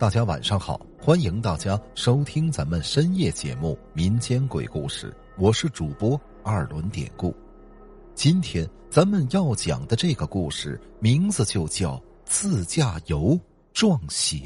大家晚上好，欢迎大家收听咱们深夜节目《民间鬼故事》，我是主播二轮典故。今天咱们要讲的这个故事名字就叫《自驾游撞邪》。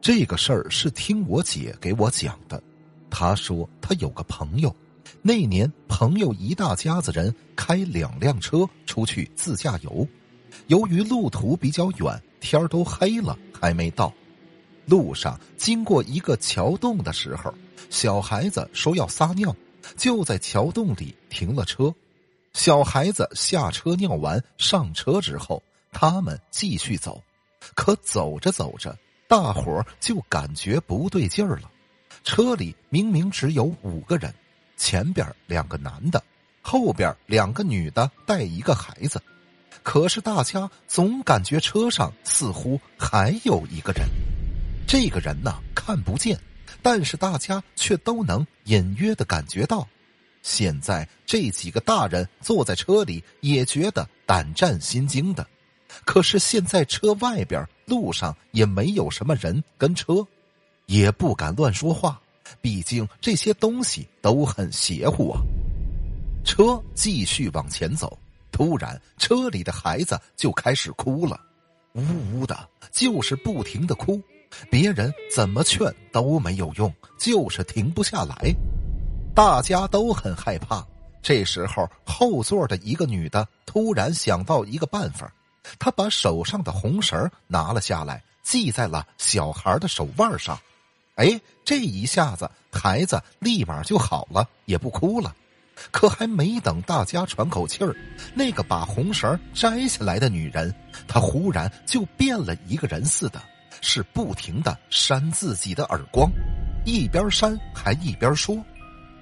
这个事儿是听我姐给我讲的，她说她有个朋友，那年朋友一大家子人开两辆车出去自驾游，由于路途比较远。天都黑了，还没到。路上经过一个桥洞的时候，小孩子说要撒尿，就在桥洞里停了车。小孩子下车尿完上车之后，他们继续走。可走着走着，大伙儿就感觉不对劲儿了。车里明明只有五个人，前边两个男的，后边两个女的带一个孩子。可是大家总感觉车上似乎还有一个人，这个人呢看不见，但是大家却都能隐约的感觉到。现在这几个大人坐在车里也觉得胆战心惊的，可是现在车外边路上也没有什么人跟车，也不敢乱说话，毕竟这些东西都很邪乎啊。车继续往前走。突然，车里的孩子就开始哭了，呜呜的，就是不停的哭。别人怎么劝都没有用，就是停不下来。大家都很害怕。这时候，后座的一个女的突然想到一个办法，她把手上的红绳拿了下来，系在了小孩的手腕上。哎，这一下子，孩子立马就好了，也不哭了。可还没等大家喘口气儿，那个把红绳摘下来的女人，她忽然就变了一个人似的，是不停的扇自己的耳光，一边扇还一边说：“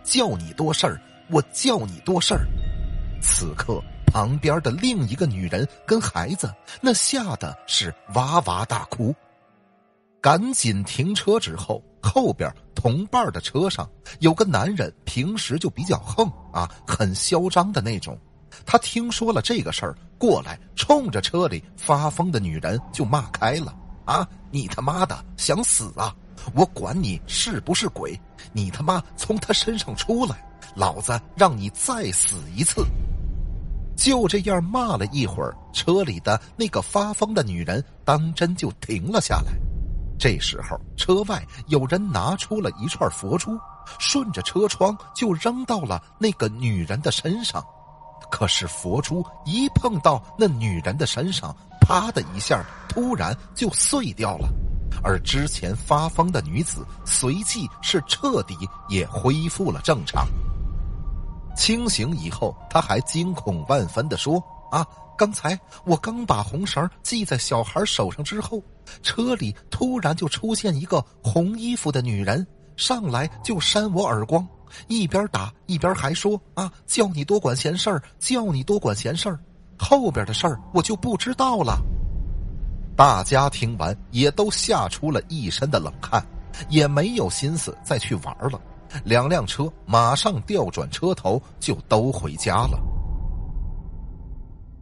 叫你多事儿，我叫你多事儿。”此刻旁边的另一个女人跟孩子，那吓得是哇哇大哭，赶紧停车之后。后边同伴的车上有个男人，平时就比较横啊，很嚣张的那种。他听说了这个事儿，过来冲着车里发疯的女人就骂开了：“啊，你他妈的想死啊！我管你是不是鬼，你他妈从他身上出来，老子让你再死一次！”就这样骂了一会儿，车里的那个发疯的女人当真就停了下来。这时候，车外有人拿出了一串佛珠，顺着车窗就扔到了那个女人的身上。可是佛珠一碰到那女人的身上，啪的一下，突然就碎掉了。而之前发疯的女子随即是彻底也恢复了正常。清醒以后，他还惊恐万分的说：“啊！”刚才我刚把红绳系在小孩手上之后，车里突然就出现一个红衣服的女人，上来就扇我耳光，一边打一边还说：“啊，叫你多管闲事儿，叫你多管闲事儿。”后边的事儿我就不知道了。大家听完也都吓出了一身的冷汗，也没有心思再去玩了。两辆车马上调转车头，就都回家了。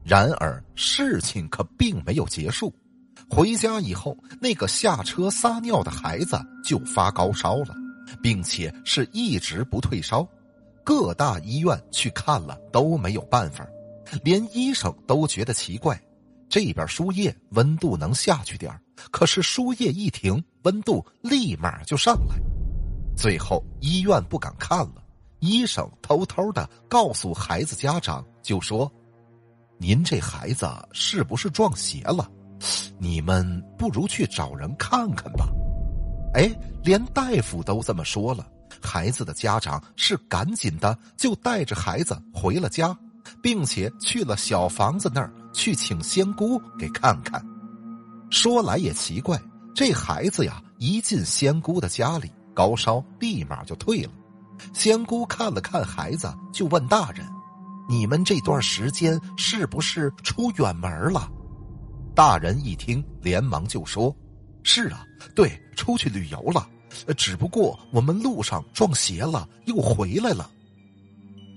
然而事情可并没有结束，回家以后，那个下车撒尿的孩子就发高烧了，并且是一直不退烧，各大医院去看了都没有办法，连医生都觉得奇怪，这边输液温度能下去点可是输液一停，温度立马就上来，最后医院不敢看了，医生偷偷的告诉孩子家长，就说。您这孩子是不是撞邪了？你们不如去找人看看吧。哎，连大夫都这么说了，孩子的家长是赶紧的就带着孩子回了家，并且去了小房子那儿去请仙姑给看看。说来也奇怪，这孩子呀一进仙姑的家里，高烧立马就退了。仙姑看了看孩子，就问大人。你们这段时间是不是出远门了？大人一听，连忙就说：“是啊，对，出去旅游了。只不过我们路上撞邪了，又回来了。”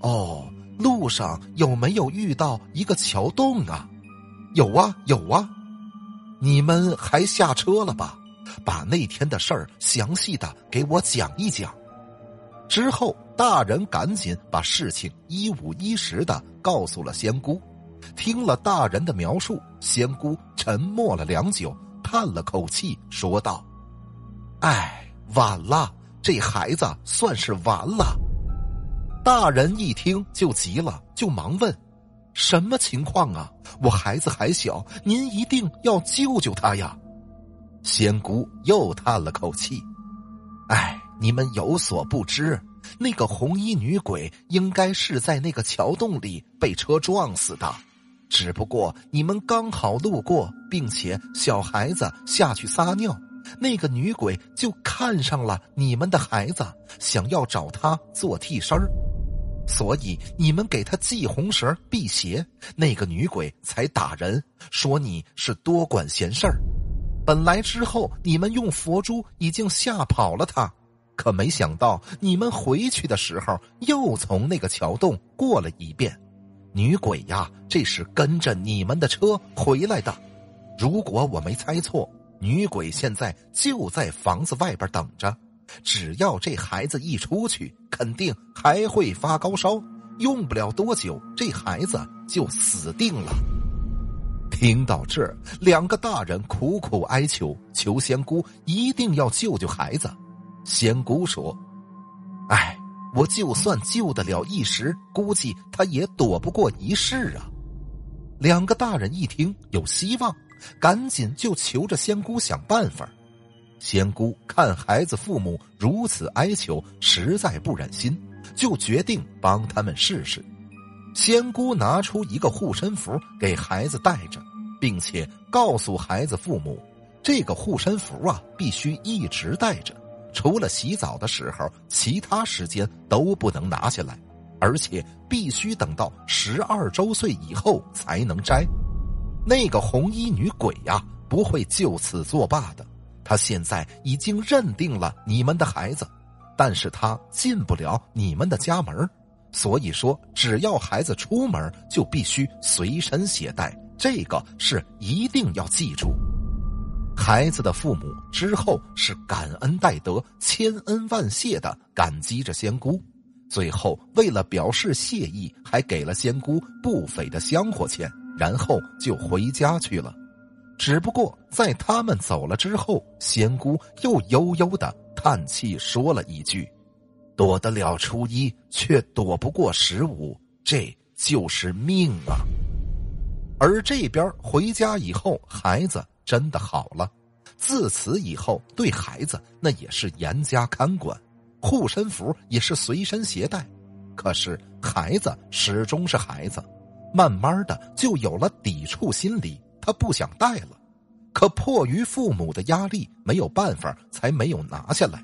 哦，路上有没有遇到一个桥洞啊？有啊，有啊。你们还下车了吧？把那天的事儿详细的给我讲一讲。”之后，大人赶紧把事情一五一十的告诉了仙姑。听了大人的描述，仙姑沉默了良久，叹了口气，说道：“哎，晚了，这孩子算是完了。”大人一听就急了，就忙问：“什么情况啊？我孩子还小，您一定要救救他呀！”仙姑又叹了口气：“哎，你们有所不知，那个红衣女鬼应该是在那个桥洞里被车撞死的。”只不过你们刚好路过，并且小孩子下去撒尿，那个女鬼就看上了你们的孩子，想要找他做替身，所以你们给他系红绳辟邪，那个女鬼才打人，说你是多管闲事儿。本来之后你们用佛珠已经吓跑了他，可没想到你们回去的时候又从那个桥洞过了一遍。女鬼呀，这是跟着你们的车回来的。如果我没猜错，女鬼现在就在房子外边等着。只要这孩子一出去，肯定还会发高烧，用不了多久，这孩子就死定了。听到这，两个大人苦苦哀求，求仙姑一定要救救孩子。仙姑说：“哎。”我就算救得了一时，估计他也躲不过一世啊！两个大人一听有希望，赶紧就求着仙姑想办法。仙姑看孩子父母如此哀求，实在不忍心，就决定帮他们试试。仙姑拿出一个护身符给孩子带着，并且告诉孩子父母，这个护身符啊，必须一直带着。除了洗澡的时候，其他时间都不能拿下来，而且必须等到十二周岁以后才能摘。那个红衣女鬼呀，不会就此作罢的。她现在已经认定了你们的孩子，但是她进不了你们的家门，所以说只要孩子出门，就必须随身携带。这个是一定要记住。孩子的父母之后是感恩戴德、千恩万谢的感激着仙姑，最后为了表示谢意，还给了仙姑不菲的香火钱，然后就回家去了。只不过在他们走了之后，仙姑又悠悠的叹气，说了一句：“躲得了初一，却躲不过十五，这就是命啊。”而这边回家以后，孩子。真的好了，自此以后对孩子那也是严加看管，护身符也是随身携带。可是孩子始终是孩子，慢慢的就有了抵触心理，他不想带了。可迫于父母的压力，没有办法，才没有拿下来。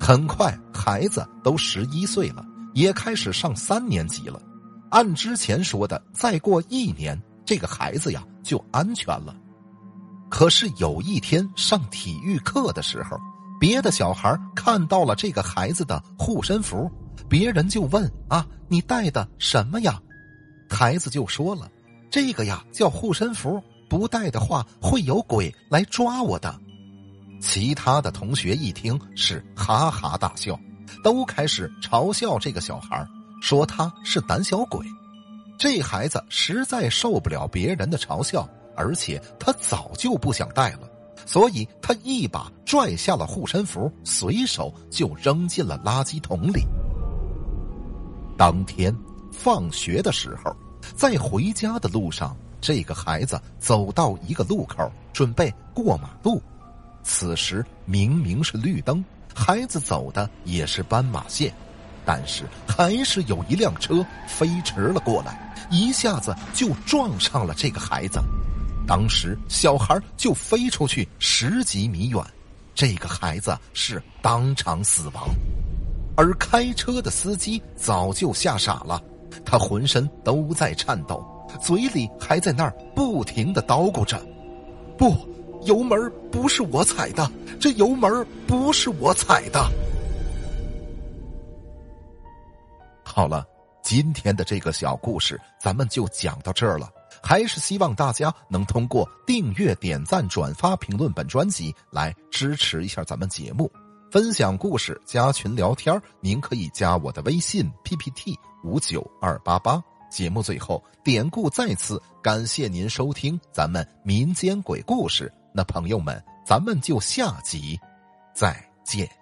很快，孩子都十一岁了，也开始上三年级了。按之前说的，再过一年，这个孩子呀就安全了。可是有一天上体育课的时候，别的小孩看到了这个孩子的护身符，别人就问：“啊，你带的什么呀？”孩子就说了：“这个呀叫护身符，不带的话会有鬼来抓我的。”其他的同学一听是哈哈大笑，都开始嘲笑这个小孩，说他是胆小鬼。这孩子实在受不了别人的嘲笑。而且他早就不想带了，所以他一把拽下了护身符，随手就扔进了垃圾桶里。当天放学的时候，在回家的路上，这个孩子走到一个路口，准备过马路。此时明明是绿灯，孩子走的也是斑马线，但是还是有一辆车飞驰了过来，一下子就撞上了这个孩子。当时小孩就飞出去十几米远，这个孩子是当场死亡，而开车的司机早就吓傻了，他浑身都在颤抖，嘴里还在那儿不停的叨咕着：“不，油门不是我踩的，这油门不是我踩的。”好了，今天的这个小故事咱们就讲到这儿了。还是希望大家能通过订阅、点赞、转发、评论本专辑来支持一下咱们节目。分享故事、加群聊天您可以加我的微信 PPT 五九二八八。节目最后，典故再次感谢您收听咱们民间鬼故事。那朋友们，咱们就下集再见。